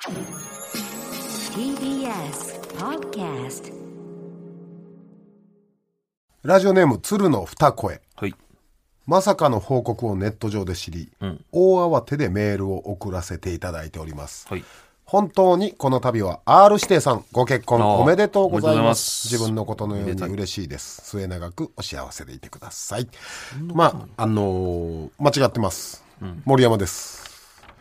TBS Podcast ラジオネーム鶴の二声。はい。まさかの報告をネット上で知り、ん。大慌てでメールを送らせていただいております、はい。本当にこの度は R 指定さんご結婚あーおめでとうございおめでとうございまます。す自分のことのように嬉しいです。末永くお幸せでいてください。まああのー間違ってます、森山です。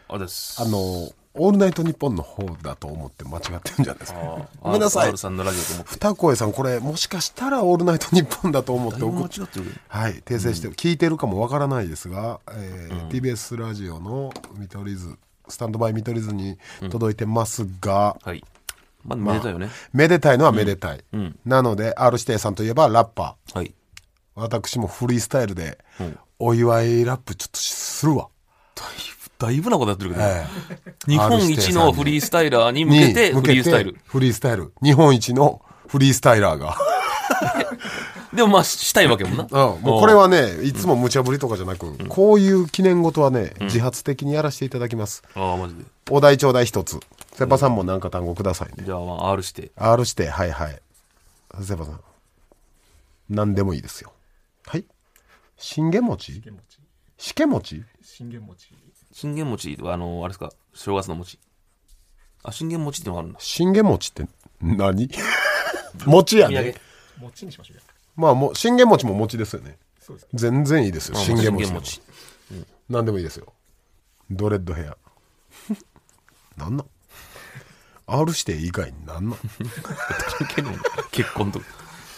あです。あのーオールナイトニッポンの方だと思って間違ってるんじゃないですかごめんなさいんのラジオと思って。二声さんこれもしかしたらオールナイトニッポンだと思って送って。はい訂正して、聞いてるかもわからないですが、えー TBS ラジオの見取り図スタンドバイ見取り図に届いてますが、はい。まあ、めでたいよね。めでたいのはめでたい、なので R 指定さんといえばラッパーはい。私もフリースタイルでお祝いラップちょっとするわ、だいぶなことやってるけど、え日本一のフリースタイラーに向けてフリースタイル。フリースタイル。日本一のフリースタイラーが。でもまあ、したいわけもんな。うん、もうこれはねいつも無茶ぶりとかじゃなく、こういう記念事はね、自発的にやらせていただきます。ああ、マジで。お題ちょうだい一つ。セパさんも何か単語くださいね。じゃあ、まあ、R して。R してはいはい。セパさん。何でもいいですよ。はい。信玄餅。しけ餅？信玄餅信玄餅は、あの、あれですか、正月の餅。あ、信玄餅ってのがあるんだ。信玄餅って何？餅やね。餅にしましょう。よまあもう信玄餅も餅ですよね。そうです。全然いいですよあ信玄餅でも。信何でもいいですよ。ドレッドヘア。なんなん？R して以外になんなん？結婚とか。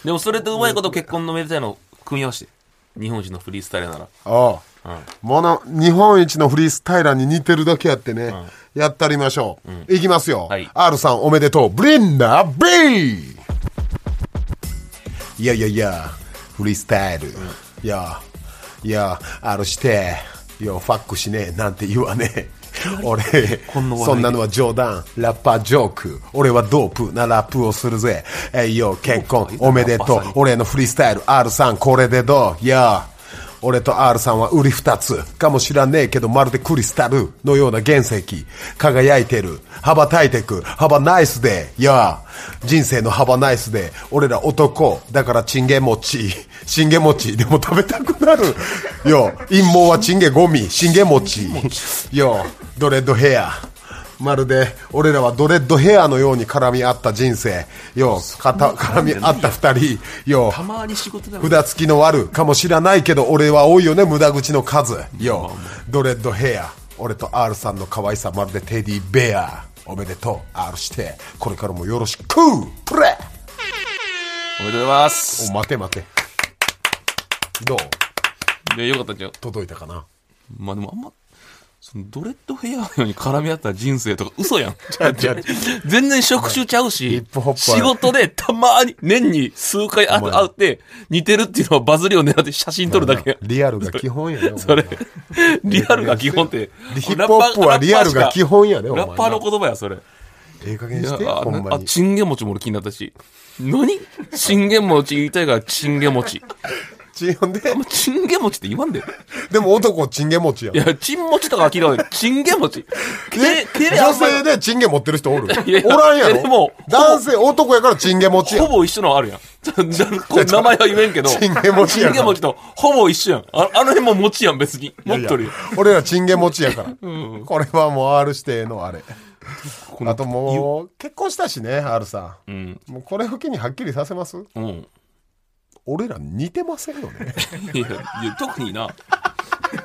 でも、それとうまいこと結婚のめでたいのを組み合わせて。日本一のフリースタイルなら。ああ、もの日本一のフリースタイラーに似てるだけやってね、やったりましょう、いきますよ、はい。R さんおめでとう。ブリンダー B いやいやいやフリースタイル、いやいや R していやファックしねえなんて言わねえ。俺そんなのは冗談。ラッパージョーク。俺はドープ。なラップをするぜ。えいよ結婚。おめでとう。俺のフリースタイル。R さんこれでどう？いや俺と R さんは売り二つかもしらねえけどまるでクリスタルのような原石輝いてる。羽ばたいてく。羽ばナイスで。いや人生の幅ナイスで俺ら男だからチンゲ餅 チンゲ餅でも食べたくなる。よ陰謀はチンゲゴミ。チンゲ餅よドレッドヘア。まるで俺らはドレッドヘアのように絡み合った人生。よかた絡み合った二人。よたまに仕事でも。札付きの悪かもしらないけど俺は多いよね無駄口の数。よドレッドヘア。俺と R さんの可愛さまるでテディベア。おめでとう R して。これからもよろしくプレおめでとうございます。お待て待て。どう？で、よかったんちゃう？届いたかな？まあでもあんま、そのドレッドヘアのように絡み合った人生とか嘘やん。全然職種ちゃうし仕事でたまに、年に数回会って、似てるっていうのはバズりを狙って写真撮るだけやん。リアルが基本やね それ、リアルが基本って。ヒップホップはリアルが基本やねラッパーの言葉や、それ。ええ加減してああ、ほんまにチンゲ餅も俺気になったし。何？チンゲ餅言いたいからチンゲ餅。ちほんでチンゲ餅って言わんで。でも男チンゲ持ちやんいや、チン餅とかは聞いたことない。チンゲ餅。えけけあ女んまり性でチンゲ持ってる人おるいやおらんやろえでも男性男やからチンゲ持ちやほぼ一緒のあるやん。ちょこう名前は言えんけど。チンゲ餅やからチンゲ餅とほぼ一緒やん。ああの辺も餅やん、別に。持っとるよ。俺らチンゲ持ちやから、これはもう R 指定のあれあともう結婚したしね R さう。んもうこれを機にはっきりさせますうん。俺ら似てませんよね いや、いや特にな。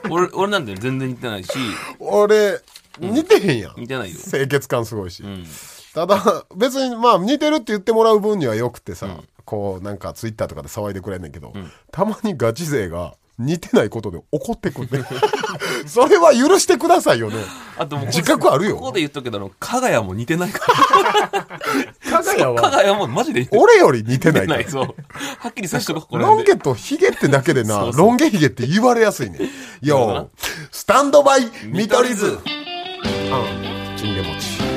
俺、俺なんて全然似てないし、俺似てへんやん、似てないよ。清潔感すごいし、うん。ただ別にまあ似てるって言ってもらう分にはよくてさ、こうなんかツイッターとかで騒いでくれんねんけど、たまにガチ勢が似てないことで怒ってくんね それは許してくださいよねあともう、自覚あるよここで言っとくけど、あの、加賀谷も似てない から。加賀谷加賀は谷もマジで俺より似てないからない。そう。はっきりさしとこ。ロン毛とヒゲってだけでな、そうロン毛ヒゲって言われやすいね。よな、スタンドバイ見取り図。図うん、チンゲ餅。い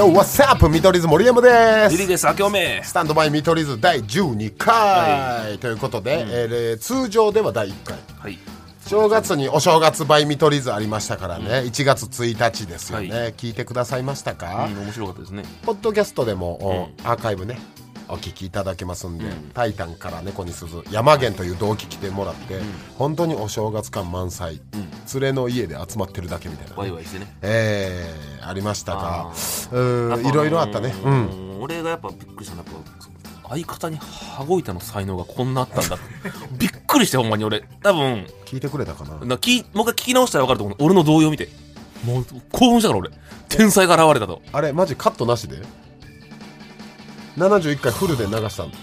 Yo, what's up? 見取り図森山です。リリーです、明けおめ。スタンドバイ見取り図第12回、ということで、えー通常では第1回。はい。正月にお正月バイ見取り図ありましたからね、1月1日ですよね、は聞いてくださいましたか、うん、面白かったですね。ポッドキャストでも、おアーカイブねお聞きいただけますんで「タイタン」から「猫に鈴」山源という同期来てもらって、本当にお正月感満載、連れの家で集まってるだけみたいな。ね、ワイワイしてね。えーありましたがあうーんいろいろあったね、うん。うん。俺がやっぱびっくりしたのは相方に羽子板の才能がこんなあったんだ。びっくりしてほんまに俺。多分聞いてくれたかな。なきもう一回聞き直したら分かると思う。俺の動揺見て。もう興奮したから俺。天才が現れたと。あれマジカットなしで？71回フルで流したの。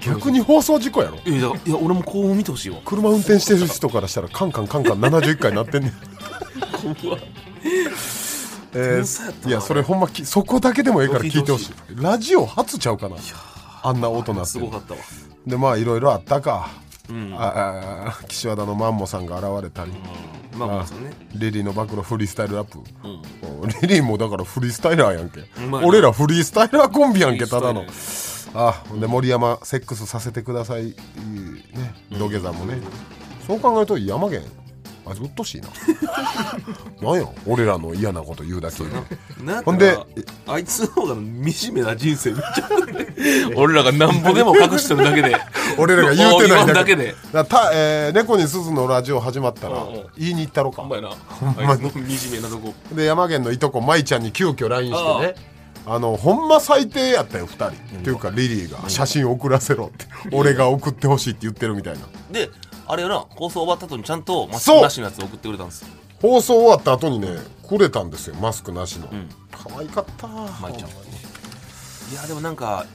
逆に放送事故やろ。いやいや俺も興奮見てほしいわ。車運転してる人からしたらカンカンカンカン71回なってんねん。うわえ天才やったないやそれほんまきそこだけでもええから聞いてほしい。ラジオ初ちゃうかな。あんな音なって。るすごかったわ。でまあいろいろあったか、うん。ああ岸和田のマンモさんが現れたり、まあまあね。リリーの暴露フリースタイルラップ、うん。おリリーもだからフリースタイラーやんけ、まあね。俺らフリースタイラーコンビやんけただの。あで森山セックスさせてくださいね土下座もね、そう考えると山源あいつうっとしいな。なんや俺らの嫌なこと言うだけな。んほんであいつの方が惨めな人生見ちゃうね。俺らがなんぼでも隠してるだけで。俺らが言うてないだけだけで。だた、えー猫に鈴のラジオ始まったら言いに行ったろか。ほんまやな。あいつの惨めなとこ。で山源のいとこ舞ちゃんに急遽 LINE してね。あのほんま最低やったよ2人、っていうかリリーが写真送らせろって、俺が送ってほしいって言ってるみたいな。であれよな放送終わった後にちゃんとマスクなしのやつ送ってくれたんです。よ放送終わった後にねくれたんですよマスクなしの、可愛かった舞ちゃん。いやでもなんか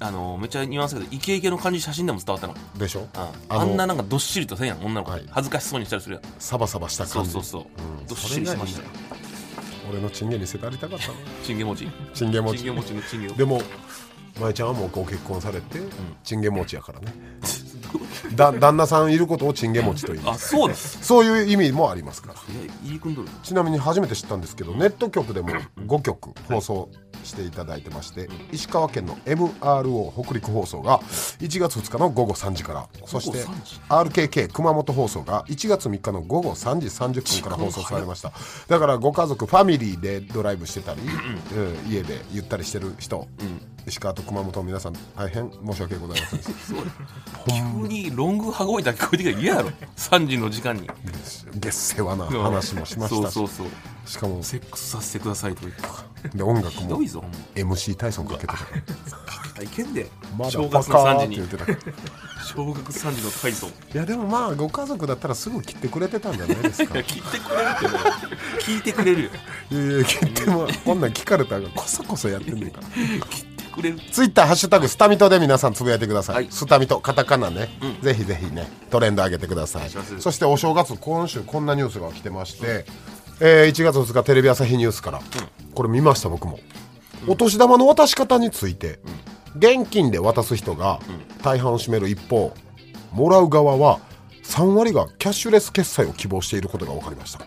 あのめっちゃニュアンスだけどイケイケの感じ写真でも伝わったの。でしょ？ああのあんななんかどっしりとせんやん女の子、はい。恥ずかしそうにしたりするやん。サバサバした感じ。そうそうそう、ん。どっしりしてましたよ。俺のチンゲにせたりたかったな。チンゲ餅。チンゲ餅。チンゲ餅のチンゲを。でも舞ちゃんはもうご結婚されて、チンゲ餅やからね だ旦那さんいることをチンゲ餅と言います。あそうです。そういう意味もありますか。らちなみに初めて知ったんですけどネット局でも5曲放送していただいてまして、石川県の MRO 北陸放送が1月2日の午後3時からそして RKK 熊本放送が1月3日の午後3時30分から放送されました。だからご家族ファミリーでドライブしてたり、うん家でゆったりしてる人、石川と熊本の皆さん大変申し訳ございませんでした。急にロング羽子板聞こえてきたら嫌やろ。3時の時間に。月世話な話もしましたし。そうそうそう。しかもセックスさせてくださいと言ってで音楽も MC 体操かけてたから。大変でまだ正月のバカーっ3時に。て言ってた小学3時の体操。いいやでもまあご家族だったらすぐ切ってくれてたんじゃないですか。や聞いてくれるって。ね聞いてくれるよいやいや切ってもこんなん聞かれたらこそこそやってんねんから。聞いてくれる。ツイッターハッシュタグスタミトで皆さんつぶやいてください、はい。スタミトカタカナね、ぜひぜひねトレンド上げてください。そしてお正月今週こんなニュースが来てまして、えー1月2日テレビ朝日ニュースから、これ見ました僕も、お年玉の渡し方について、現金で渡す人が大半を占める一方もらう側は3割がキャッシュレス決済を希望していることが分かりました、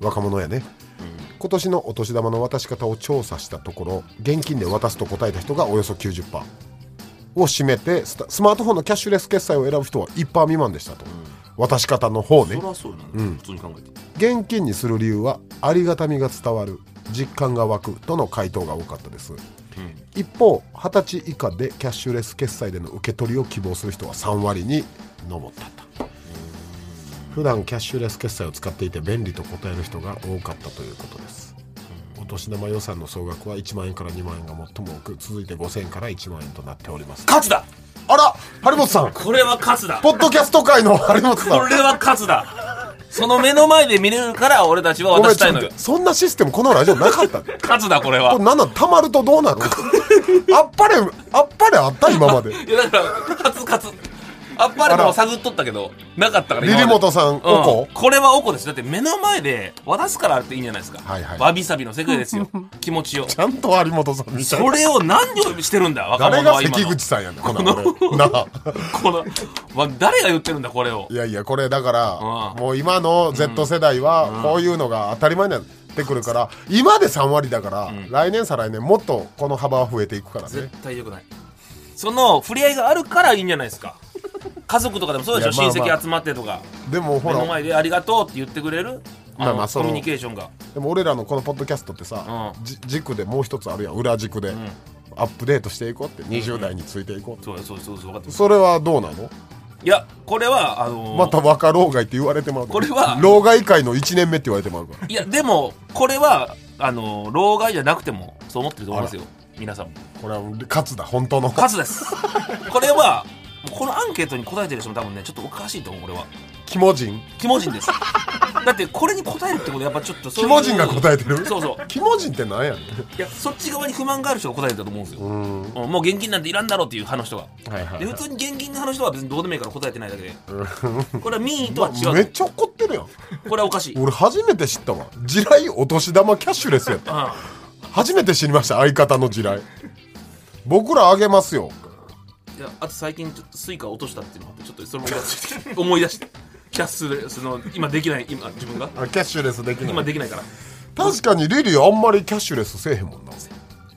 若者やね、今年のお年玉の渡し方を調査したところ現金で渡すと答えた人がおよそ90%を占めてスマートフォンのキャッシュレス決済を選ぶ人は1%未満でしたと、渡し方の方ね。そりゃそうやな、普通に考えて。現金にする理由はありがたみが伝わる実感が湧くとの回答が多かったです、一方20歳以下でキャッシュレス決済での受け取りを希望する人は3割に上ったと普段キャッシュレス決済を使っていて便利と答える人が多かったということです。お年玉予算の総額は1万円から2万円が最も多く続いて5000円から1万円となっております。勝つだ！あら張本さん。これは勝つだ。ポッドキャスト界の張本さん。これは勝つだ。その目の前で見れるから俺たちは渡したいのよ。そんなシステムこのラジオなかった。で勝つだこれは。これなんなんたまるとどうなる あっぱれあっぱれあった今まで。いやだから勝つ勝つあっぱれも探っとったけどなかったからリリモトさんおこうん、こ？れはおこです。だって目の前で渡すからっていいんじゃないですか、はいはい。わびさびの世界ですよ。気持ちを。ちゃんと有本さんみたい。それを何をしてるんだ？若誰が者は今の。関口さんやねんこんなん俺。なあ。このわ誰が言ってるんだこれを。いやいやこれだからうん。もう今の Z 世代はこういうのが当たり前なんってくるから今で3割だから、来年再来年もっとこの幅は増えていくから絶ね対良くない。その触れ合いがあるからいいんじゃないですか家族とかでもそうでしょ？まあまあ。親戚集まってとか。でもほら。目の前でありがとうって言ってくれる？まあまあコミュニケーションが。でも俺らのこのポッドキャストってさ、うん。じ軸でもう一つあるやん。裏軸で、アップデートしていこうって。20代についていこうって、そうそうそうそう分かってますそれはどうなの？いやこれはあのーまた若老害って言われてまうこれは老害界の1年目って言われてまうから。いやでもこれはあのー老害じゃなくてもそう思ってると思いますよ。皆さん。もこれは勝つだ。本当の。数です。これはこのアンケートに答えてる人も多分ねちょっとおかしいと思う俺は。肝人？肝人です。だってこれに答えるってことはやっぱちょっとそういう肝人が答えてる？そうそう。肝人って何やねん。いやそっち側に不満がある人が答えてたと思うんですよ、うん。うん。もう現金なんていらんだろうっていう派の人がはいはい。で普通に現金派の人は別にどうでもいいから答えてないだけ。でこれは民意とは違うめっちゃ怒ってるやん。これはおかしい。俺初めて知ったわ。地雷お年玉キャッシュレスやった。あ初めて知りました相方の地雷。僕らあげますよいやあと最近ちょっと Suica 落としたっていうのがあってちょっとそれも思い出して キャッシュレスの今できない今自分が。あキャッシュレスできない。今できないから。確かにリリーあんまりキャッシュレスせえへんもんな。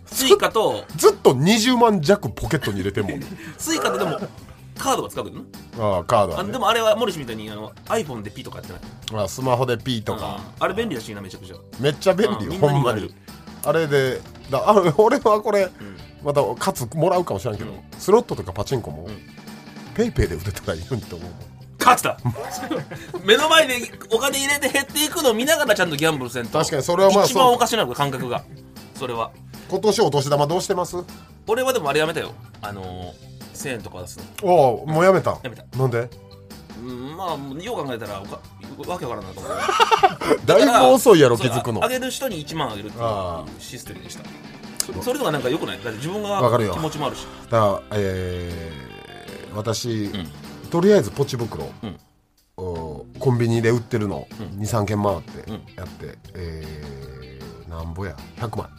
Suica とずっと20万弱ポケットに入れてんもん。ね Suica とでもカードが使うけどな。ああカードはね。あでもあれは森氏みたいにあの iPhone で P とかやってない。あスマホで P とか。あれ便利らしいなめちゃくちゃ。めっちゃ便利うん。よほんまに。あれでだあ俺はこれ、またカツもらうかもしれんけど、スロットとかパチンコも、ペイペイで打てたらいいのにと思う。勝つだ。目の前でお金入れて減っていくのを見ながらちゃんとギャンブルせんと。確かにそれはまあ一番おかしなの感覚が。それは。今年お年玉どうしてます？俺はでもあれやめたよ。あのー、1000円とか出すの。おおもうやめた。やめた。なんで？うんまあよう考えたらおかわけわからんなと思う。だいぶ遅いやろ気づくの。ああげる人に1万あげるっていうあシステムでしたそそれとかなんかよくない？だって自分が気持ちもあるし。だからえー私、ん。とりあえずポチ袋、うん。おコンビニで売ってるの、ん。23軒回ってうん。やって、えー、なんぼや？100万。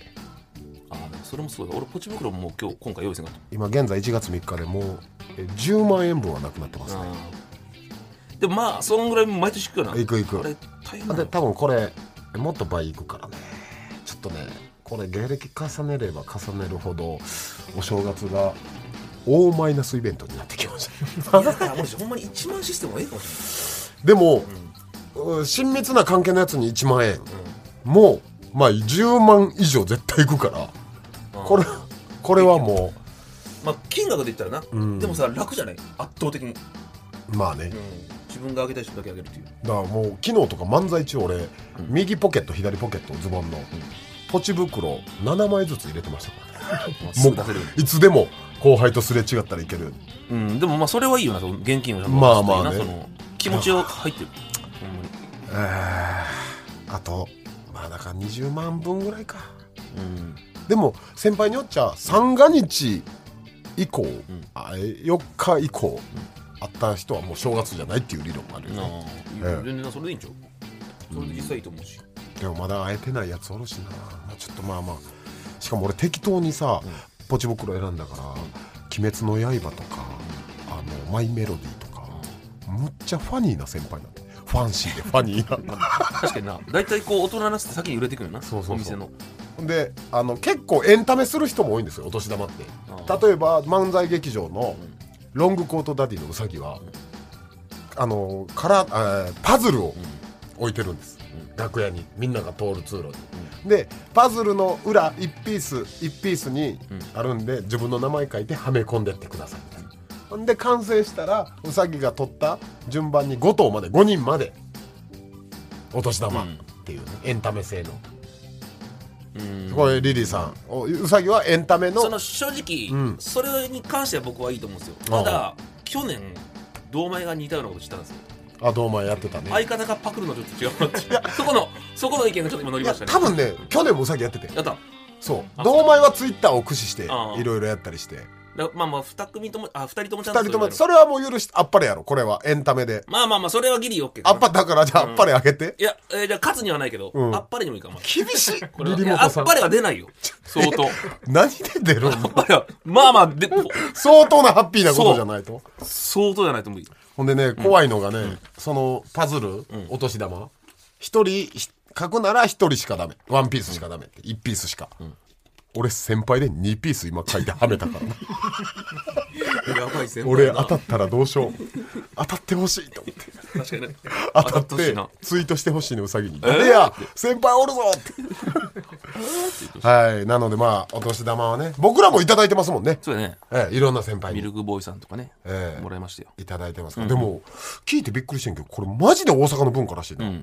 あそれもすごい俺ポチ袋ももう今日今回用意せんかっ今現在1月3日でもうえ10万円分はなくなってますたねでもまあそんぐらい毎年行くよな。行く行く。あれ大変だ多分これもっと倍いくからね。ちょっとねこれ芸歴重ねれば重ねるほどお正月が大マイナスイベントになってきました。だから森氏ほんまに1万システムがいいかもしでも、うん親密な関係のやつに1万円、もうまあ10万以上絶対いくから。これこれはもまあ金額で言ったらな、ん。でもさ楽じゃない？圧倒的に、うまあね、自分があげたい人だけあげるっていう。だからもう昨日とか漫才中俺、右ポケット左ポケットズボンの、ポチ袋7枚ずつ入れてましたからね。すぐ出せるいつでも後輩とすれ違ったらいける。うんでもまあそれはいいよなその現金をちゃんとまあまあね。その気持ちを入ってるほんまに。あとまあだから20万分ぐらいか。うん。でも先輩によっちゃ三が日以降、あえ4日以降、あった人はもう正月じゃないっていう理論もあるよね。全然それでいいんちゃう？それで実際いいと思うし、でもまだ会えてないやつおるしな、まあ、ちょっとまあまあ。しかも俺適当にさ、ポチ袋選んだから「鬼滅の刃」とか「あのマイメロディー」とかむっちゃファニーな先輩なんでファンシーでファニーな。確かにな。大体こう大人になって先に売れてくるよな。そうそうそう。お店の。であの結構エンタメする人も多いんですよお年玉って。例えば漫才劇場のロングコートダディのうさぎは、あのからあーパズルを置いてるんです、楽屋にみんなが通る通路に、でパズルの裏1ピース1ピースにあるんで、自分の名前書いてはめ込んでってください。ほん。で完成したらうさぎが取った順番に5頭まで5人までお年玉っていうね、エンタメ性の。うん。これリリーさんおうさぎはエンタメのその正直、うん。それに関しては僕はいいと思うんですよ。ただ去年堂前が似たようなことしたんですよあどうもやってたね。相方がパクるのちょっと違うそこのそこの意見がちょっと今乗りましたね。多分ね去年もうさぎやってて。やった。そう。あ。堂前はツイッターを駆使していろいろやったりして。だまあまあ二組ともあ二人ともちゃんと二人ともそそれはもう許しあっぱれやろこれは。エンタメで。まあまあまあそれはギリ OK かな。あっぱだからじゃああっぱれあげて。いや、えーじゃあ勝つにはないけど、うん。あっぱれにもいいかも。厳しい。これあっぱれは出ないよ。相当。何で出るあっのぱれはまあまあで相当なハッピーなことじゃないと。相当じゃないと無理ほんでね怖いのがねそのパズルお年玉。一人ひ書くなら一人しかダメ。ワンピースしかダメって。一ピースしか、俺先輩で2ピース今書いてはめたからな。やばい先俺当たったらどうしよう。当たってほしいと思って。確かに。ね当たってツイートしてほしいねうさぎに「誰や？先輩おるぞ!」って。はい。なのでまあお年玉はね僕らもいただいてますもんね。そうやね。ええいろんな先輩に。ミルクボーイさんとかね、ええ。もらいましたよ。いただいてますから、でも聞いてびっくりしてんけどこれマジで大阪の文化らしいな、だか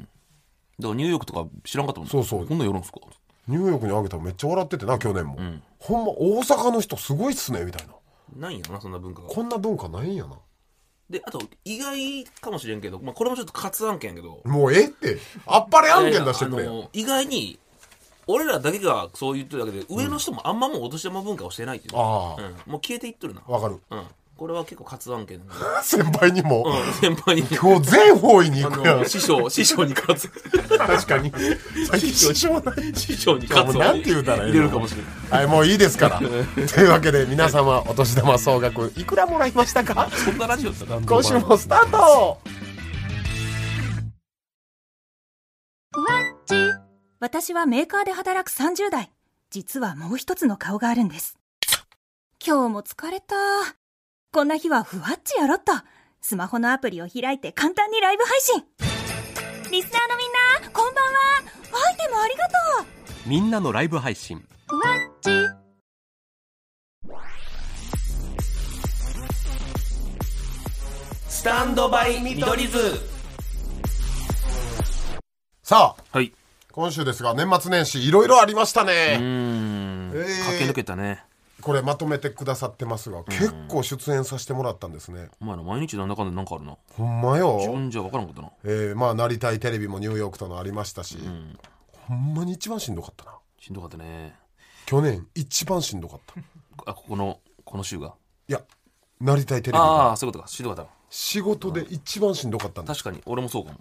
らニューヨークとか知らんかったもんそうそう。こんなんやるんすか？ニューヨークにあげたらめっちゃ笑っててな去年も、ほんま大阪の人すごいっすねみたいな。ないんやなそんな文化が。こんな文化ないんやな。であと意外かもしれんけど、まあ、これもちょっと活案件やけど。もうええって。あっぱれ案件出してくれの意外に俺らだけがそう言ってるだけで上の人もあんまもうお年玉文化をしてないっていう、ああ。うん、もう消えていっとるな。わかる。うんこれは結構活案件なんで、先輩にも、うん、先輩に。今日全方位にあ行くやん。の師匠師匠に勝つ。確かに。最近師匠ない。師匠に勝つなんて言うたらいいの。入れるかもしれないはいもういいですから。というわけで皆様お年玉総額いくらもらいましたか？そんなラジオだったら今週もスタート。私はメーカーで働く30代。実はもう一つの顔があるんです。今日も疲れた。こんな日はふわっちやろっと。スマホのアプリを開いて簡単にライブ配信。リスナーのみんな、こんばんは。アイテムありがとう。みんなのライブ配信ふわっち。スタンドバイ見取り図さあはい今週ですが年末年始いろいろありましたうね、ーん、えー駆け抜けたねこれまとめてくださってますが結構出演させてもらったんですね、お前ら毎日なんだかんだなんかあるなほんま自よ、分じゃ分からんかったな。えー、まあなりたいテレビもニューヨークとのありましたし、ほんまに一番しんどかったな。しんどかったね。去年一番しんどかった。い あここのこの週が？やなりたいテレビあが。あそういうことか。しんどかった仕事で一番しんどかったんだ確かに。俺もそうかも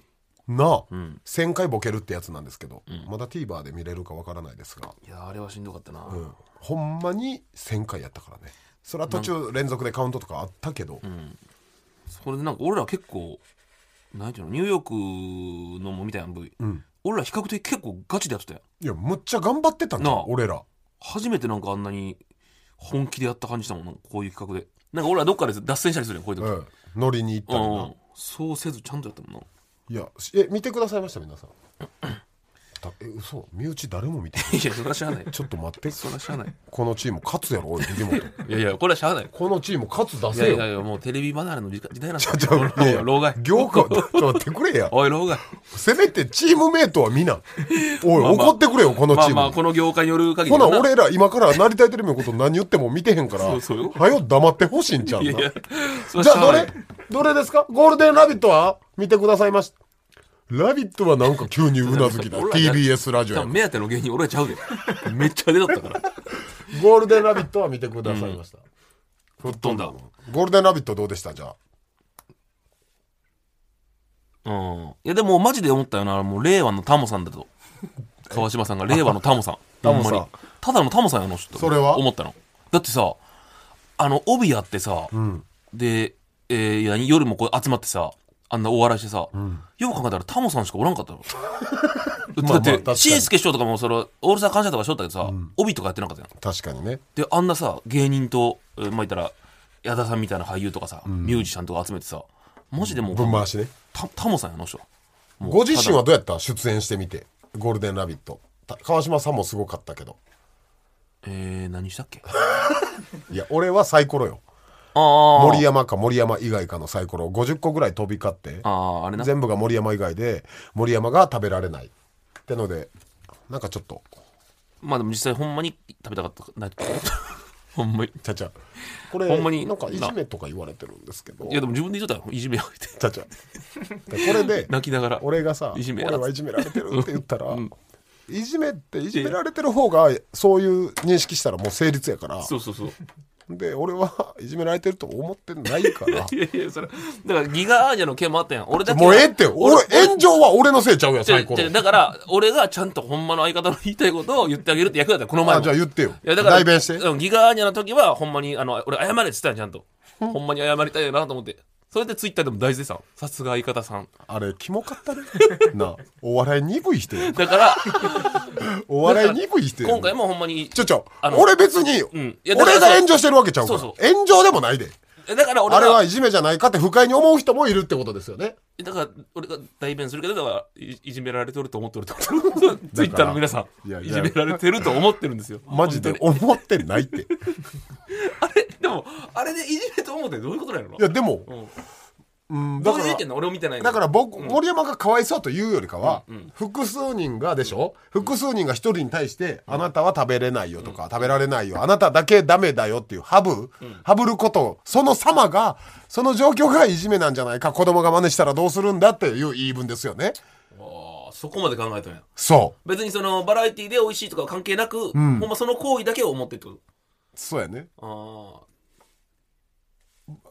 なあ、ん。1000回ボケるってやつなんですけど、まだ TVer で見れるかわからないですが、いやあれはしんどかったな、うん、ほんまに1000回やったからね。それは途中連続でカウントとかあったけど、それでなんか俺ら結構なんていうのニューヨークのもみたいな V、ん。俺ら比較的結構ガチでやってたよいやむっちゃ頑張ってたんじゃんなあ。俺ら。初めてなんかあんなに本気でやった感じしたもんなこういう企画で。なんか俺らどっかで脱線したりするよこういう時、うん。乗りに行ったりうん。なそうせずちゃんとやったもんないやえ見てくださいました皆さん。だえ嘘。身内誰も見てない。いやそれはしゃあない。ちょっと待って。それはしゃあない。このチーム勝つやろおい藤本。いやいやこれはしゃあない。このチーム勝つ出いやせよ。いやいやもうテレビ離れの時代なんだちょいやいや老害。業界ちょっと待ってくれや。おい老害。せめてチームメイトは見な。おい、まあまあ怒ってくれよこのチーム、まあまあこの業界による限りほなだ俺ら今からなりたいテレビのこと何言っても見てへんから。そうそうよ。はよ黙ってほしいんちゃうな。いやいやそれじゃあどれはしゃあない。どれ？ですか？ゴールデンラビットは見てくださいましたラビットはなんか急にうなずきだ。TBS ラジオや。目当ての芸人俺らちゃうで。めっちゃ出とったから。ゴールデンラビットは見てくださいました、吹っ飛んだゴールデンラビットどうでした？じゃあ。うん。いやでもマジで思ったよな。もう令和のタモさんだと。川島さんが。令和のタモさん。タモさん。ただのタモさんやあの人それは？思ったの。だってさあの帯やってさ、で、えーいや夜もこう集まってさあんなお笑いしてさ、よく考えたらタモさんしかおらんかったの。まあまあだってしんすけ師匠とかもそのオールスター感謝とかしとったけどさ、帯とかやってなかったやん。確かにね。であんなさ芸人と、えーまあ言ったら矢田さんみたいな俳優とかさ、ミュージシャンとか集めてさマジでもう回しねたタモさんやあの人。もうご自身はどうやった？出演してみて。ゴールデンラビット。た川島さんもすごかったけど。えー、何したっけ？いや俺はサイコロよ森山か森山以外かのサイコロを50個ぐらい飛び交ってあああれな。全部が森山以外で森山が食べられないってのでなんかちょっと。まあでも実際ほんまに食べたかったない ほんまに。ちゃちゃ。これほんまになんかいじめとか言われてるんですけど。いやでも自分で言っとったよいじめやめて。ちゃちゃ。でこれで 泣きながら俺がさいじめや俺はいじめられてるって言ったら、いじめっていじめられてる方がそういう認識したらもう成立やから。そうそうそうで俺は いじめられてると思ってないから。いやいやそれだからギガアーニャの件もあったやん。俺だけはもうええって。俺炎上は俺のせいちゃうやんじゃサイコロ。じゃだから俺がちゃんとほんまの相方の言いたいことを言ってあげるって役だったよこの前も。あじゃあ言ってよ。いやだから代弁して。うんギガアーニャの時はほんまにあの俺謝れって言ったんちゃんと。ほんまに謝りたいなと思ってそれでツイッターでも大絶賛。さすが相方さん。あれキモかったね。なあお笑い鈍い人やだから お笑い鈍い人や今回もほんまにちょちょあの俺別に、ん。いやだから俺が炎上してるわけちゃうから。そう炎上でもないで。だから俺あれがはいじめじゃないかって不快に思う人もいるってことですよね。だから俺が代弁するけどだからいいじめられてると思ってるってこと。ツイッターの皆さんいやいじめられてると思ってるんですよ。マジで本思ってないってもあれでいじめと思ってどういうことなのやでも、うん。うん、だからどういう意見なの俺も見てないだから僕、森山がかわいそうというよりかは、複数人がでしょ？複数人が一人に対して、あなたは食べれないよとか、食べられないよ。あなただけダメだよっていうハブ、ハブることその様がその状況がいじめなんじゃないか子供が真似したらどうするんだっていう言い分ですよね。あーそこまで考えたんや。そ別にそのバラエティで美味しいとか関係なく、ほんまその行為だけを思ってるってこうそうやね。とあ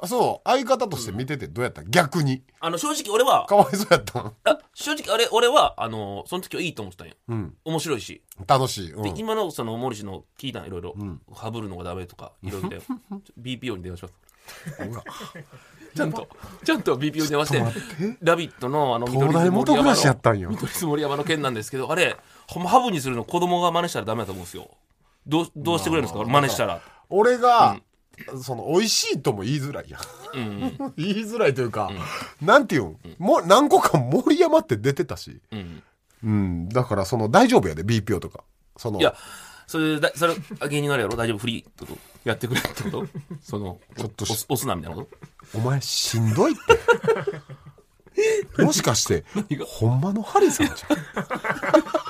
そう相方として見ててどうやった？逆に。ああの正直俺は。かわいそうやったん？あ正直あれ俺はあのその時はいいと思ってたんやうん。面白いし、楽しい、うん。で今のその森氏の聞いたんいろいろ、ハブるのがダメとか いろいろで。BPO に電話します。うわちゃんとちゃんと BPO に電話して。ちょっと待って「ラビット!」のあの東大元暮らしやったんよ。見取り図森山の件なんですけどあれほんまハブにするの子供が真似したらダメだと思うんですよ。どうどうしてくれるんですか？真似したら。俺が、その美味しいとも言いづらいやん。うん。言いづらいというか、なんていうん、もう何個か森山って出てたし、うん。うん、だからその大丈夫やで BPO とか。そのいやそれだそれ芸人のあれやろ？大丈夫？フリーってこと？やってくれってこと？そのちょっと押すなみたいなこと？お前しんどいって。もしかしてほんまのハリさんじハ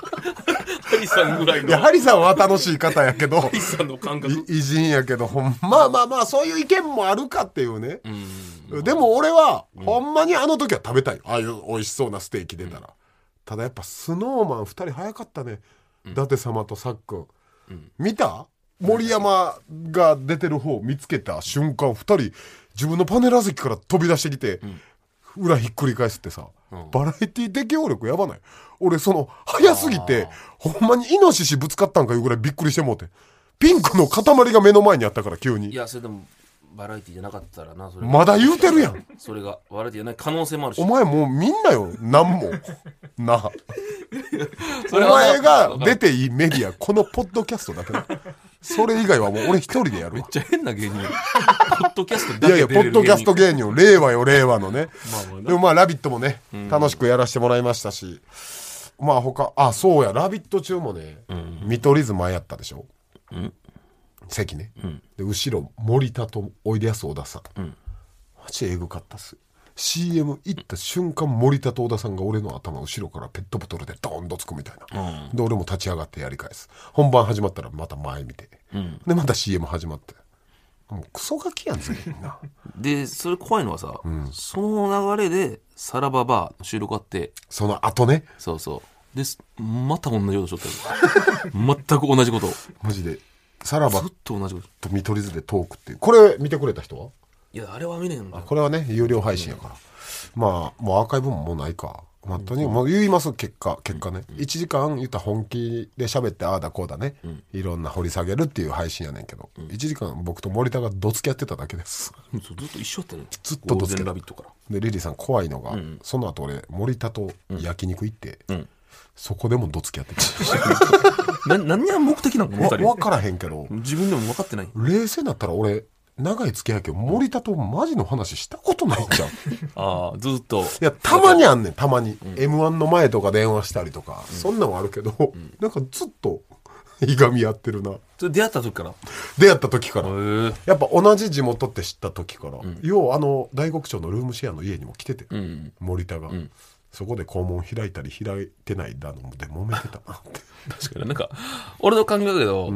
リさんぐらいの。いやハリさんは楽しい方やけど ハリさんの感覚。い偉人やけどほんまあまあまあそういう意見もあるかっていうね、うん。でも俺は、ほんまにあの時は食べたいああいう美味しそうなステーキ出たら、ただやっぱスノーマン2人早かったね、伊達様とさっくん、見た？森山が出てる方見つけた瞬間2人自分のパネラー席から飛び出してきて、裏ひっくり返すってさ、バラエティ適応力やばない？俺その早すぎてほんまにイノシシぶつかったんかいうぐらいびっくりしてもうてピンクの塊が目の前にあったから急いにやそれでもバラエティじゃなかったらなそれまだ言うてるやんそれがバラエティじゃない可能性もあるしお前もうみんなよ、なんも。なあ。お前が出ていいメディア、このポッドキャストだけだ。それ以外はもう俺一人でやるわめっ。ちゃ変な芸人や ポッドキャストだいやいや、ポッドキャスト芸人、令和よ、令和のね。まあまあなでもまあ、ラビットもね、楽しくやらせてもらいましたし。まあ他、あ、そうや、ラビット中もね、見取り図前やったでしょ？席ね。で、後ろ、森田とおいでやす小田さん。マジエグかったっす。CM 行った瞬間、森田と小田さんが俺の頭後ろからペットボトルでドーンとつくみたいな。で、俺も立ち上がってやり返す。本番始まったらまた前見て。で、また CM 始まって。もうクソガキやん、全員な。でそれ怖いのはさ、その流れで「さらばバー」の収録あって。その後ね、そうそう。ですまた同じことしとったよ。全く同じこと。ずマジで、さらばっと同じこと。と見取り図でトークっていう。これ見てくれた人は？いやあれは見ねえんだよ。これはね、有料配信やから。まあ、もうアーカイブももうないか。まあ、とにもう言います、結果、結果ね。1時間言ったら本気で喋って、ああだこうだね。いろんな掘り下げるっていう配信やねんけど、1時間僕と森田がどつきやってただけです。ずっと一緒やったね。ずっとどつけゴールデンラビットから。で、リリーさん怖いのが、その後俺、森田と焼肉行って、そこでもどつきやって な何が目的なの分からへんけど、自分でも分かってない。冷静になったら俺、長い付き合いやけど、森田とマジの話したことないんじゃん。ああずっと。いや、たまにあんねん、たまに。M1 の前とか電話したりとか、そんなんはあるけど、なんかずっと、いがみ合ってるな。出会った時から？へ出会った時から。えやっぱ同じ地元って知った時から、ようあの大黒町のルームシェアの家にも来てて、ん。森田が、そこで校門開いたり開いてないだので揉めてたなって。確かに。なんか俺の感覚だけど、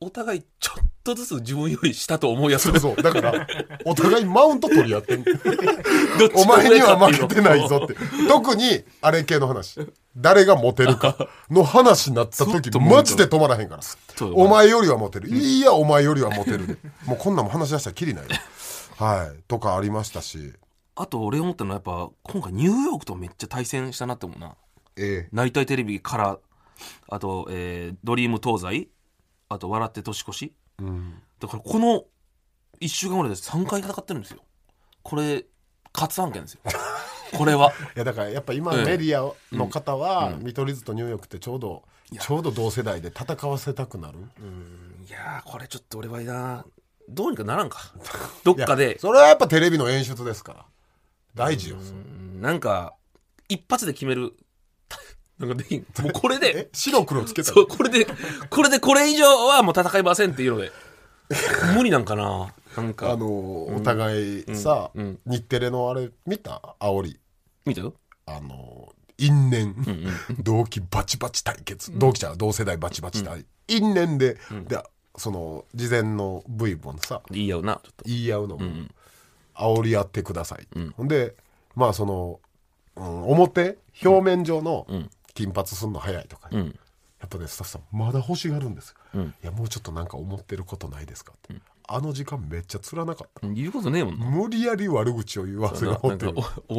お互いちょっとずつ自分より下と思うやつそうそう。だから、お互いマウント取り合ってん お前には負けてないぞって。特に、あれ系の話。誰がモテるか の話になった時、マジで止まらへんから。とお前よりはモテる。いや、お前よりはモテるで。もうこんなんも話し出したらきりないよ。はい。とかありましたし。あと俺思ったのはやっぱ今回ニューヨークとめっちゃ対戦したなって思うなええなりたいテレビからあと、えードリーム東西あと笑って年越し？うん。だからこの1週間ぐらいで3回戦ってるんですよ。これ初案件ですよ。これは。いやだからやっぱ今ええ。メディアの方は見取り図とニューヨークってちょうどちょうど同世代で戦わせたくなる。いやーこれちょっと俺はなどうにかならんか。どっかで。それはやっぱテレビの演出ですから。大事よ。なんか一発で決めるなんかできんもうこれえ？で白黒つけたそうこれでこれでこれ以上はもう戦いませんっていうので。無理なんかな？なんか。あのお互いさうん日テレのあれ見た？煽り。見たよ。あの因縁。同期バチバチ対決。同期じゃん同世代バチバチ対因縁ででその事前の V もさ言い合うなちょっと。言い合うのも煽り合ってください、ほんでまあその、うん表表面上の金髪すんの早いとか、ん。やっぱねスタッフさんまだ欲しがるんですよ、いやもうちょっとなんか思ってることないですかって、あの時間めっちゃつらなかった。言うことねえもんな無理やり悪口を言わせがなんかって大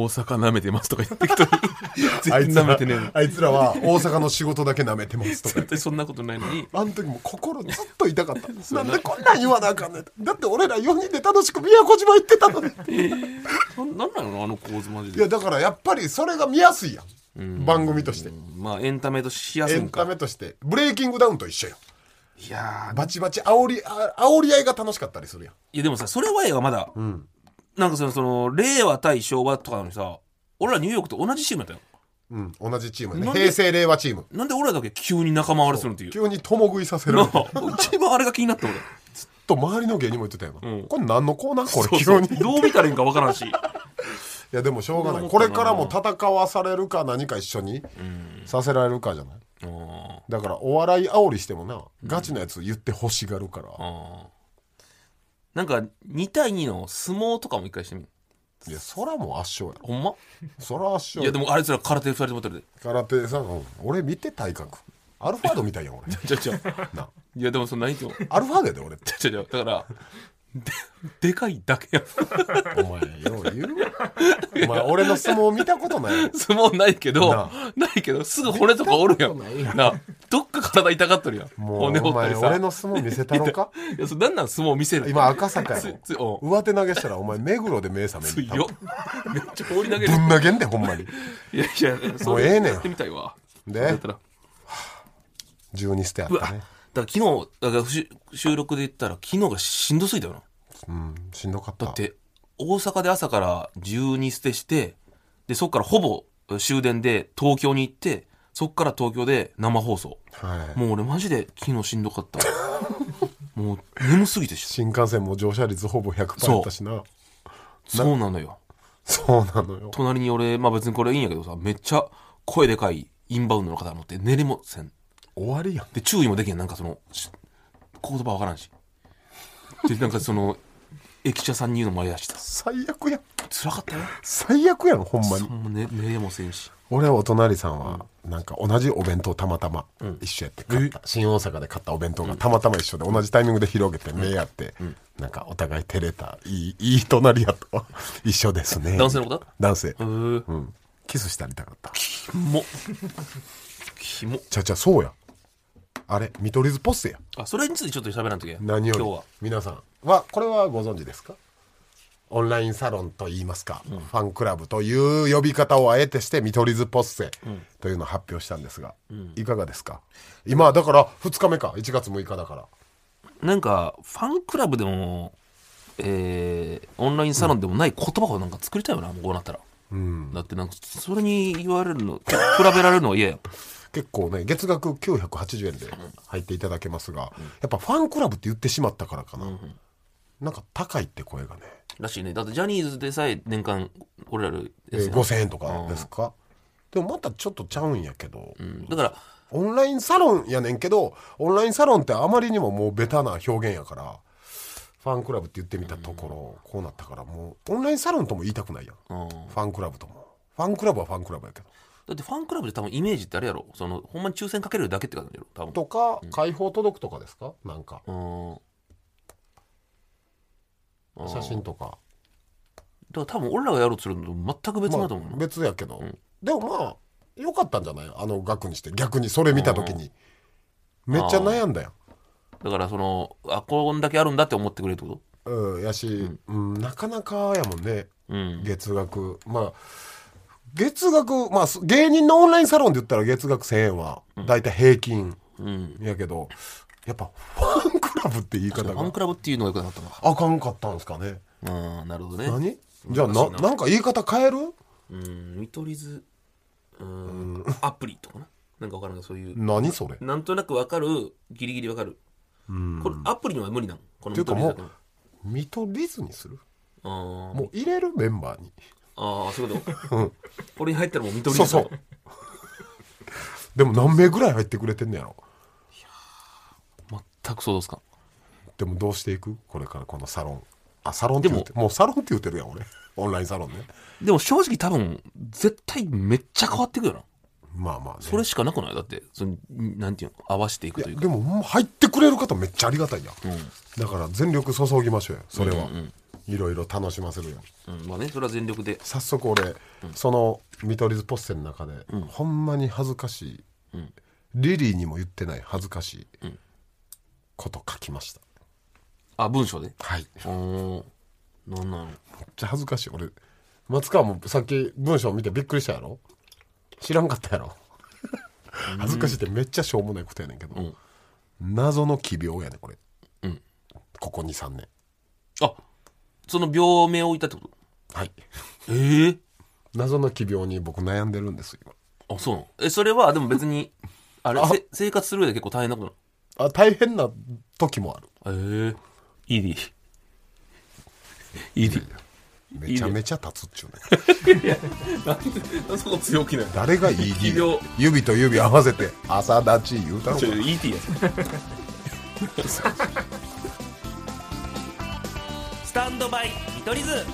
阪舐めてますとか言ってきた あいつらあいつらは大阪の仕事だけ舐めてますとか絶対そんなことないのに。あの時も心ずっと痛かった。なんでこんなん言わなあかんねん。だって俺ら4人で楽しく宮古島行ってたのに。ななんなのあの構図マジいでやだからやっぱりそれが見やすいやん番組として。まあエンタメとしやすいエンんかタメとして。ブレイキングダウンと一緒よ。いやー。バチバチ煽りあ煽り合いが楽しかったりするやん。いやでもさそれはええわまだ、なんかそのその令和対昭和とかなのにさ俺らニューヨークと同じチームやったよ。うん同じチームやね。なんで？平成令和チーム。なんで俺らだけ急に仲間割れするっていう。急に共食いさせるあ 一番あれが気になった俺。と周りの芸人も言ってたよな、うん。これ何のコーナー？これ急そうにそう。どう見たらいいんかわからんしいやでもしょうがない。これからも戦わされるか何か一緒にさせられるかじゃない？あだからお笑い煽りしてもなガチなやつ言って欲しがるから、あなんか2対2の相撲とかも一回してみいやそらもう圧勝や。ほんま？そら圧勝いやでもあいつら空手2人ともってるで。空手さ、うん。俺見て体格。アルファードみたいやん俺。ちょちょな。いやでもその何言ってもアルファードやで俺。っ てちょちょ。だからで でかいだけや。んお前よう言う。お前俺の相撲見たことない。や相撲ないけどなないけどすぐ骨とかおるやん。などっか体痛がっとるやん。もう骨折お前ったりさ。俺の相撲見せたろか？いやそれなんなん相撲見せる今赤坂やつろつお上手投げしたらお前目黒で目覚めん強っ。めっちゃ放り投げる。ぶん投げんでほんまに。いやいやそもうええねん。やってみたいわ。でだったら。12捨てあったねだから昨日だからし収録で言ったら昨日がしんどすぎたよな。うんしんどかった。だって大阪で朝から12捨てしてでそっからほぼ終電で東京に行ってそっから東京で生放送。はい。もう俺マジで昨日しんどかった。もう眠すぎてし。新幹線も乗車率ほぼ100%やったしな。そうなのよ。そうなのよ。隣に俺まあ別にこれいいんやけどさめっちゃ声でかいインバウンドの方が乗って寝れもせん終わりやん。で注意もできん。なんかそのし言葉わからんし。でなんかその 駅舎さんに言うのもやしさ。最悪やん。辛かったよ。最悪やんほんまに。ほんま寝寝れもせんし。俺はお隣さんはなんか同じお弁当たまたま一緒やって買った。新大阪で買ったお弁当がたまたま一緒で同じタイミングで広げて目やってなんかお互い照れたいいいい隣やと。一緒ですね。男性のこと？男性。うん。キスしてありたかった。キモ。キモ。ちゃちゃそうやあれ見取り図ポッセや。あそれについてちょっと喋らんとき何より。今日は。皆さんはこれはご存知ですか？オンラインサロンといいますか、ファンクラブという呼び方をあえてして見取り図ポッセというのを発表したんですが、いかがですか？今だから2日目か。1月6日だから。なんかファンクラブでもえー、オンラインサロンでもない言葉をなんか作りたいよな、もうこうなったら、だってなんかそれに言われるの比べられるのは嫌や結構ね月額980円で入っていただけますが、やっぱファンクラブって言ってしまったからかな、なんか高いって声がね、らしいね。だってジャニーズでさえ年間俺らよりえー5000円とかですか、でもまたちょっとちゃうんやけど、うん。だからオンラインサロンやねんけどオンラインサロンってあまりにももうベタな表現やからファンクラブって言ってみたところ、こうなったからもうオンラインサロンとも言いたくないやん、うん。ファンクラブとも。ファンクラブはファンクラブやけどだってファンクラブで多分イメージってあれやろ？そのほんまに抽選かけるだけって感じやろ？多分。とか、開放届くとかですか？なん。かうん。写真とか。だから多分俺らがやろうとするのと全く別だと思うな、まあ別やけど、でもまあよかったんじゃない？あの額にして。逆にそれ見た時に。めっちゃ悩んだよだからそのあこんだけあるんだって思ってくれるってこうん。やし、うんなかなかやもんね。うん。月額。まあ月額まあす芸人のオンラインサロンで言ったら月額1000円は大体平均うん。やけど、やっぱファンクラブって言い方ファンがクラブっていうのがよくなかったのか。あかんかったんですかね。うんなるほどね。何？じゃあなな。なんか言い方変える？うん見取り図うんアプリとかな？なんかわからんけどそういう。何それ？っなんとなくわかるギリギリわかる。これアプリには無理なのこの見取り図だ見取り図にする？もう入れる？メンバーにあーそういうこと？これに入ったらもう見取り図。そうそう。でも何名ぐらい入ってくれてんのやろ？全く想像つかん。でもどうしていく？これからこのサロン。あサロンって言ってもうサロンって言ってるやん俺。オンラインサロンね。でも正直多分絶対めっちゃ変わっていくよな。まあまあね。それしかなくない？だってそのなんていうの？合わせていくというか。でももう入ってくれる方めっちゃありがたいやん、うん。だから全力注ぎましょうよそれは、うんうんいろいろ楽しませるようんまあねそれは全力で。早速俺、その見取り図ポッセの中で、ほんまに恥ずかしい、リリーにも言ってない恥ずかしいこと書きました。あ文章で？はい。おー。なんなのめっちゃ恥ずかしい。俺松川もさっき文章見てびっくりしたやろ？知らんかったやろ？恥ずかしいってめっちゃしょうもないことやねんけど、ん。謎の奇病やねんこれ、うん。ここ23年。あその病名を置いたってこと？はい。ええ謎の奇病に僕悩んでるんです今あそうなの？えそれはでも別に あれ？せ生活する上で結構大変なことなあ大変な時もある。のええ ED ED めちゃめちゃ立つっちゅうねなんそこ強気なの？誰が ED 指と指合わせて朝立ち言うたのか。ちょ ET や スタンドバイ見取り図。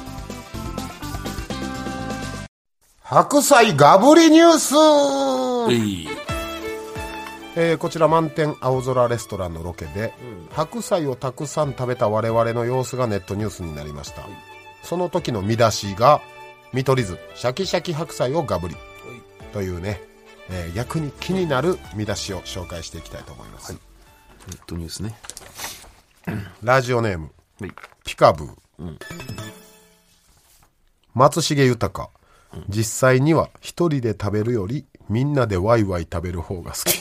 白菜ガブリニュース。えーこちら満天青空レストランのロケで、白菜をたくさん食べた我々の様子がネットニュースになりました、その時の見出しが「見取り図。シャキシャキ白菜をガブリ」というね、えー逆に気になる見出しを紹介していきたいと思います、ネットニュースね。ラジオネームはい。ピカブー、松重豊、実際には一人で食べるよりみんなでワイワイ食べる方が好き。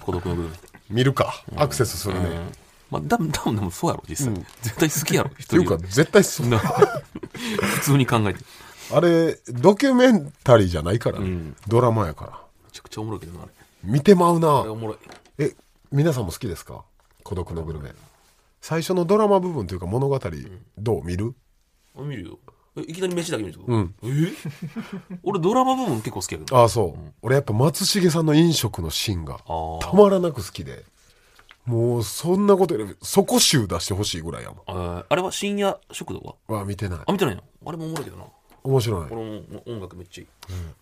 孤独の部分見るか。アクセスするね、まあ多分多分でもそうやろ実際、絶対好きやろ一っていうか絶対そう。な 普通に考えて。めあれドキュメンタリーじゃないからね、ドラマやから。ちゃくちゃおもろいけどなあれ。見てまうな。おもろい。え皆さんも好きですか？孤独のグルメ最初のドラマ部分というか物語どう見る？あ見るよ。えいきなり飯だけ見るってこと？うん。え？俺ドラマ部分結構好きやけど。ああそう、俺やっぱ松重さんの飲食のシーンがー。たまらなく好きでもうそんなことよりそこ集出してほしいぐらいやもあーあれは深夜食堂は？ん見てない。あ見てないの？あれもおもろいけどな。面白い。俺も音楽めっちゃいい。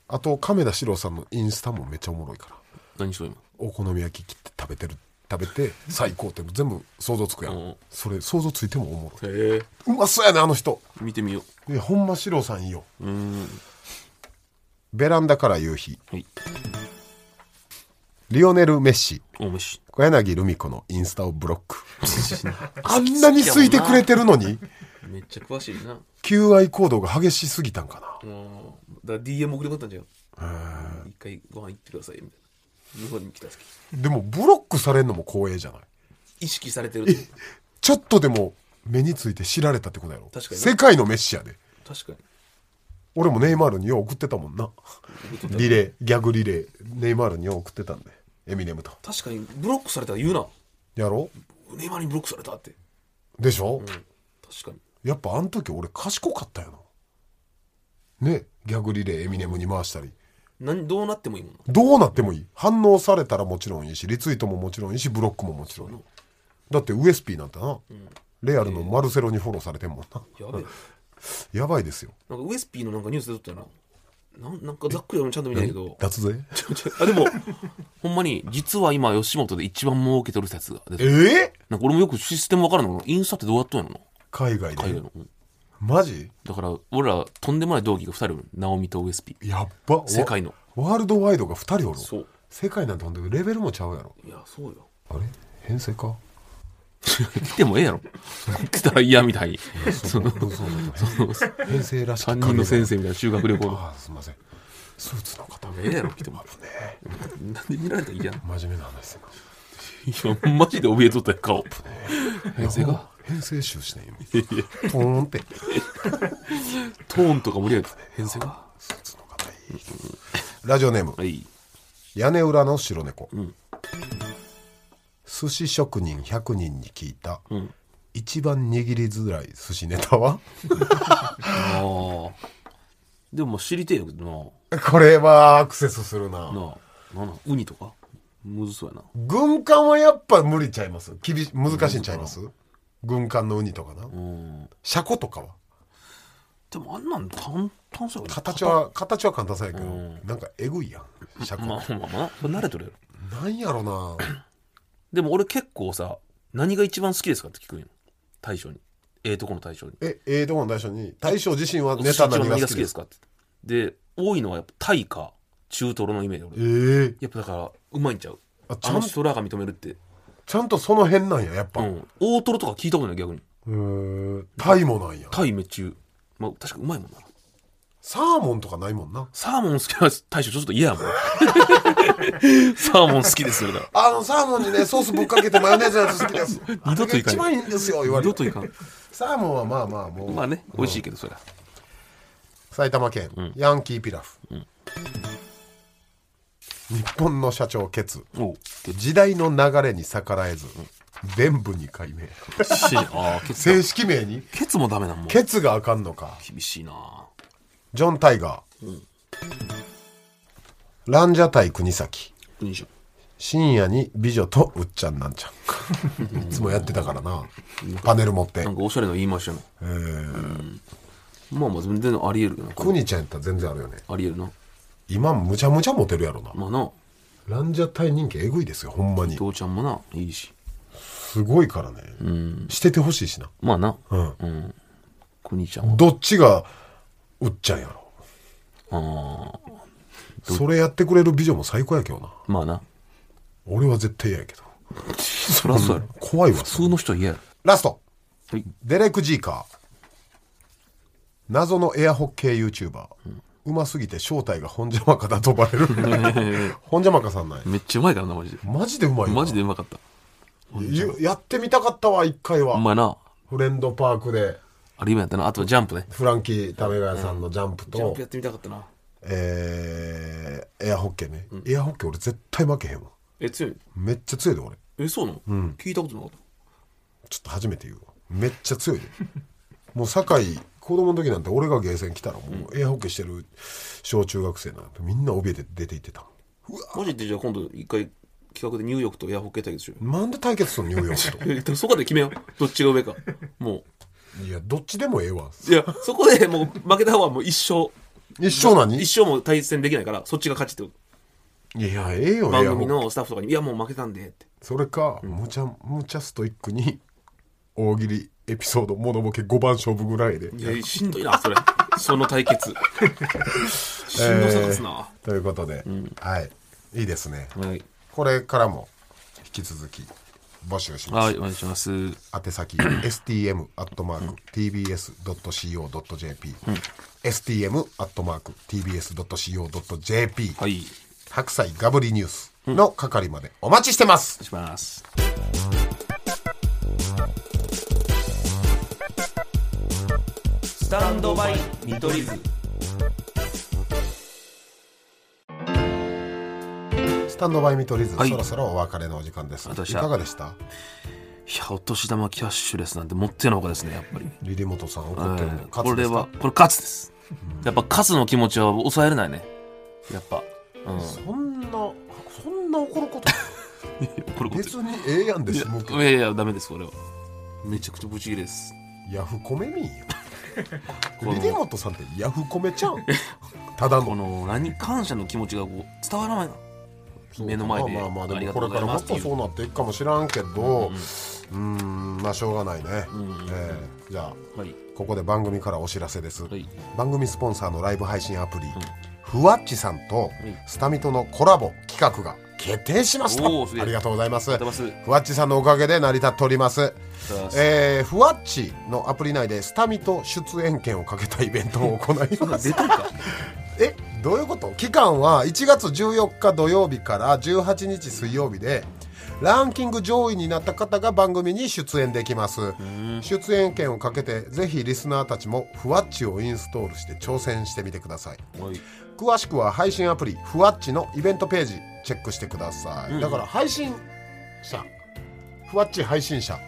あと亀田史郎さんのインスタもめっちゃおもろいから。何しろ今。お好み焼き切って食べてる食べて最高って全部想像つくやん、うん。それ想像ついてもおもろい。へえ。うまそうやねあの人。見てみよいやほんま史郎さんいいよ。ベランダから夕日。はい。リオネル・メッシ。小柳ルミ子のインスタをブロック。あんなに空いてくれてるのに。めっちゃ詳しいな。求愛行動が激しすぎたんかな。うんだから DM 送り込んだんじゃん一回ご飯行ってくださいみたいな日本に来た時。でもブロックされるのも光栄じゃない？意識されてるってちょっとでも目について知られたってことやろ。確かに。世界のメッシやで。確かに。俺もネイマールによう送ってたもんな。リレーギャグリレー。ネイマールによう送ってたんで。エミネムと。確かにブロックされたら言うな。やろ？ネイマールにブロックされたって。でしょ、確かに。やっぱあの時俺賢かったよな。ね？ギャグリレーエミネムに回したり何どうなってもいいもんな。どうなってもいい。反応されたらもちろんいいしリツイートももちろんいいしブロックももちろんいい。だってウエスピーなんてな、レアルのマルセロにフォローされてんもんな、やべえ。やばいですよ。なんかウエスピーのなんかニュースで撮ったよな。なんなんかざっくり俺もちゃんと見ないけど。脱税？ちょちょあでも ほんまに実は今吉本で一番儲けてる説が出てえるえ？なんか俺もよくシステム分からんの。インスタってどうやっとんやろな。海外で。海外の、うんマジ？だから俺らとんでもない同期が2人おるナオミとウエスピ。ーやっば世界の。ワワールドワイドが2人おるそう。世界なんてほんでレベルもちゃうやろ。いやそうよ。あれ？編成か？来てもええやろ。来たら嫌みたいに。その編成らしき担任の先生みたいな修学旅行。のああすいません。スーツの方ええやろ。来てもなんで見られたら嫌真面目な話すな今マジで怯えとったよ顔。編成が編成集してん今いやいや。ポーンって。トーンとか盛り上げて編成が？スーツの方いい。ラジオネーム。はい。屋根裏の白猫、寿司職人100人に聞いた、一番握りづらい寿司ネタは？でもまあ知りてえよけどこれはアクセスするな。ななウニとか？むずそうやな。軍艦はやっぱ無理ちゃいます。厳し難しいんちゃいます？軍艦のウニとかな、うんシャコとかは。でもあんなん簡単そうや形は形は簡単そうやけど、なんかえぐいやんシャコ、まあまあまあ慣れとるやろ。なんやろな。でも俺結構さ何が一番好きですかって聞くんよ。大将に。ええとこの大将に。えええとこの大将に大将自身はネタ何が好きですか？かって。で多いのはやっぱタイか中トロのイメージえ俺。えやっぱだからうまいんちゃう。ああちゃんの人らが認めるってちゃんとその辺なんややっぱ、うん。大トロとか聞いたことない逆に。へー。タイもなんや。タイめっちゃまあ確かうまいもんな。サーモンとかないもんな。サーモン好きな大将ちょっと嫌やもん。サーモン好きですよあのサーモンにねソースぶっかけてマヨネーズのやつ好きです。二度といかん一番いいんですよ言われる二度といかんサーモンはまあまあもう、まあね美味しいけどそりゃ埼玉県、ヤンキーピラフ、日本の社長ケツ時代の流れに逆らえず伝部に改名。正式名に？ケツもダメなんもうケツがあかんのか。厳しいな。ジョン・タイガー、ランジャタイ国崎。深夜に美女とうっちゃんなんちゃん。いつもやってたからな。パネル持って。なんかおしゃれな言いましたね。うん。まあまあ全然ありえるよな。国ちゃんやったら全然あるよね。ありえるな今むちゃむちゃモテるやろな。まあな。ランジャタイ人気えぐいですよほんまに。父ちゃんもないいし。すごいからね、しててほしいしな。まあな。うん。うん。国ちゃんは。どっちがうっちゃんやろ。ああそれやってくれる美女も最高やけどな。まあな。俺は絶対嫌やけど。そりゃそうやろ。怖いわ。普通の人は嫌やろ。ラスト。はい。デレク・ジーカー。謎のエアホッケー YouTuber うますぎて正体が本邪魔かだとバレる。本邪魔かさんない。めっちゃうまいからなマジで。マジでうまいわ。マジでうまかった。ゆやってみたかったわ一回は。お前な。フレンドパークで。あれ今やったな。あとはジャンプね。フランキー為ヶ谷さんのジャンプと、ジャンプやってみたかったな。えーエアホッケーね、エアホッケー俺絶対負けへんわ。え強い？めっちゃ強いで俺。えそうなの？聞いたことなかった。ちょっと初めて言うわ。めっちゃ強いで。もう酒井子供の時なんて俺がゲーセン来たらもうエアホッケーしてる小中学生なんてみんな怯えて出て行ってた。マジでじゃあ今度一回企画でニューヨークとエアホッケー対決しようなんで対決するのニューヨークえでもそこで決めようどっちが上か。もといやどっちでもええわ。ういやそこでもう負けた方はもう一生。一生何？一生も対戦できないからそっちが勝ちってこと。いやええよ番組のスタッフとかに「いやもう負けたんで」って。それか、むちゃむちゃストイックに大喜利エピソードモノボケ5番勝負ぐらいで。いやしんどいなそれ。その対決。しんどさがすな、ということで、はい。いいですね。はい。これからも引き続き募集します。はいお願いします。宛先 stm.tbs.co.jp、stm.tbs.co.jp、はい。白菜ガブリニュースの係までお待ちしてます、しますスタンドバイ見取り図。スタンドバイ見取り図、はい。そろそろお別れのお時間です。いあどうしたかがでした？いやお年玉キャッシュレスなんて持ってのほかですねやっぱり。リリモトさん怒ってるのうんこれ勝つですか？はこれ勝つです。やっぱ勝つの気持ちは抑えれないね。やっぱ。うん。そんなそんな怒ること？これ別にええやんでいや済むけどいやいやダメですこれは。めちゃくちゃブチギレです。ヤフコメ民よこのリリモトさんってヤフコメちゃう？ん ただこのの何感謝の気持ちがこう伝わらないな。目の前でまあまあまあでもこれからもっとそうなっていくかもしらんけどうーんまあしょうがないね、えーじゃあはい。ここで番組からお知らせです、はい。番組スポンサーのライブ配信アプリ、ふわっちさんとスタミトのコラボ企画が決定しますおーすげえ。とありがとうございます。ふわっちさんのおかげで成り立っております。えー、ふわっちのアプリ内でスタミと出演権をかけたイベントを行います。えどういうこと？期間は1月14日土曜日から18日水曜日でランキング上位になった方が番組に出演できます。出演権をかけてぜひリスナーたちもふわっちをインストールして挑戦してみてください。詳しくは配信アプリふわっちのイベントページチェックしてください、だから配信者ふわっち配信者、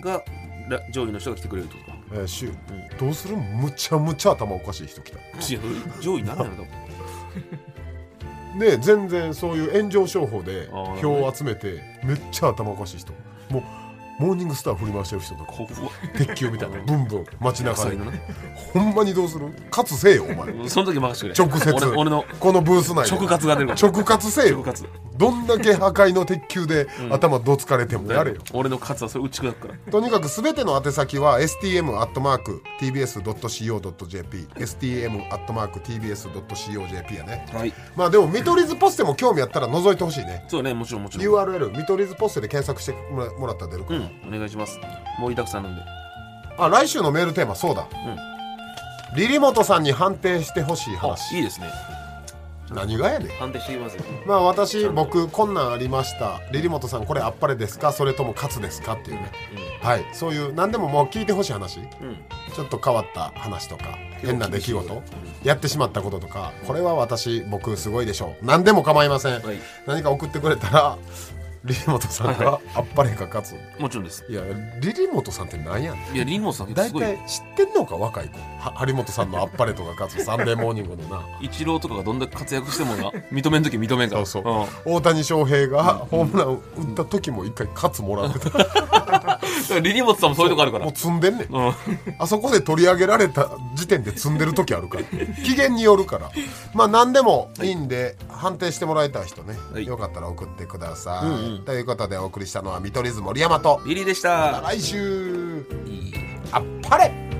がら上位の人が来てくれるとか。えーしゅどうする？むちゃむちゃ頭おかしい人来た。上位にならないの多分で全然そういう炎上商法で票を集めてめっちゃ頭おかしい人。もうモーニングスター振り回してる人とか。こ鉄球みたいな。ブンブン。街中で。野菜のね。ほんまにどうする？勝つせえよお前。その時任せてくれ。直接。俺俺のこのブース内で。直活が出るから。直活せえよ。どんだけ破壊の鉄球で頭どつかれてもやれよ。俺の活はそれ打ち砕くから。とにかく全ての宛先は stm.tbs.co.jp stm.tbs.co.jp やね。はい。まあでも見取り図ポステも興味あったら覗いてほしいね。そうねもちろんもちろん。URL 見取り図ポステで検索してもらもらったら出るから、うんお願いします。もういたくさんなんで。あ来週のメールテーマそうだ、リリモトさんに判定してほしいあ話いいですね。何がやねん。判定していきますよ。まあ私僕こんなんありました。リリモトさんこれあっぱれですか？それとも勝つですか？っていうね、はい。そういう何でももう聞いてほしい話。うん。ちょっと変わった話とか変な出来事。やってしまったこととかこれは私僕すごいでしょう。何でも構いません、はい。何か送ってくれたらリリモトさんがあっぱれか勝つ。もちろんです。いやリリモトさんって何やねん。いやリンモさん大すごい。体知ってんのか若い子。は張本さんのあっぱれとか勝つ。サンデーモーニングのな。イチローとかがどんだけ活躍してもな認めん時認めんから。そうそう、大谷翔平がホームラン打った時も一回勝つもらってた。うん、リリモトさんもそういうとこあるから。もう積んでんねん。うん。あそこで取り上げられた時点で積んでる時あるから。機嫌によるから。まあ何でもいいんで、判定してもらいたい人ね、はい。よかったら送ってください、うんうんということでお送りしたのは見取り図森山と。リリーでした来週。いい。あっぱれ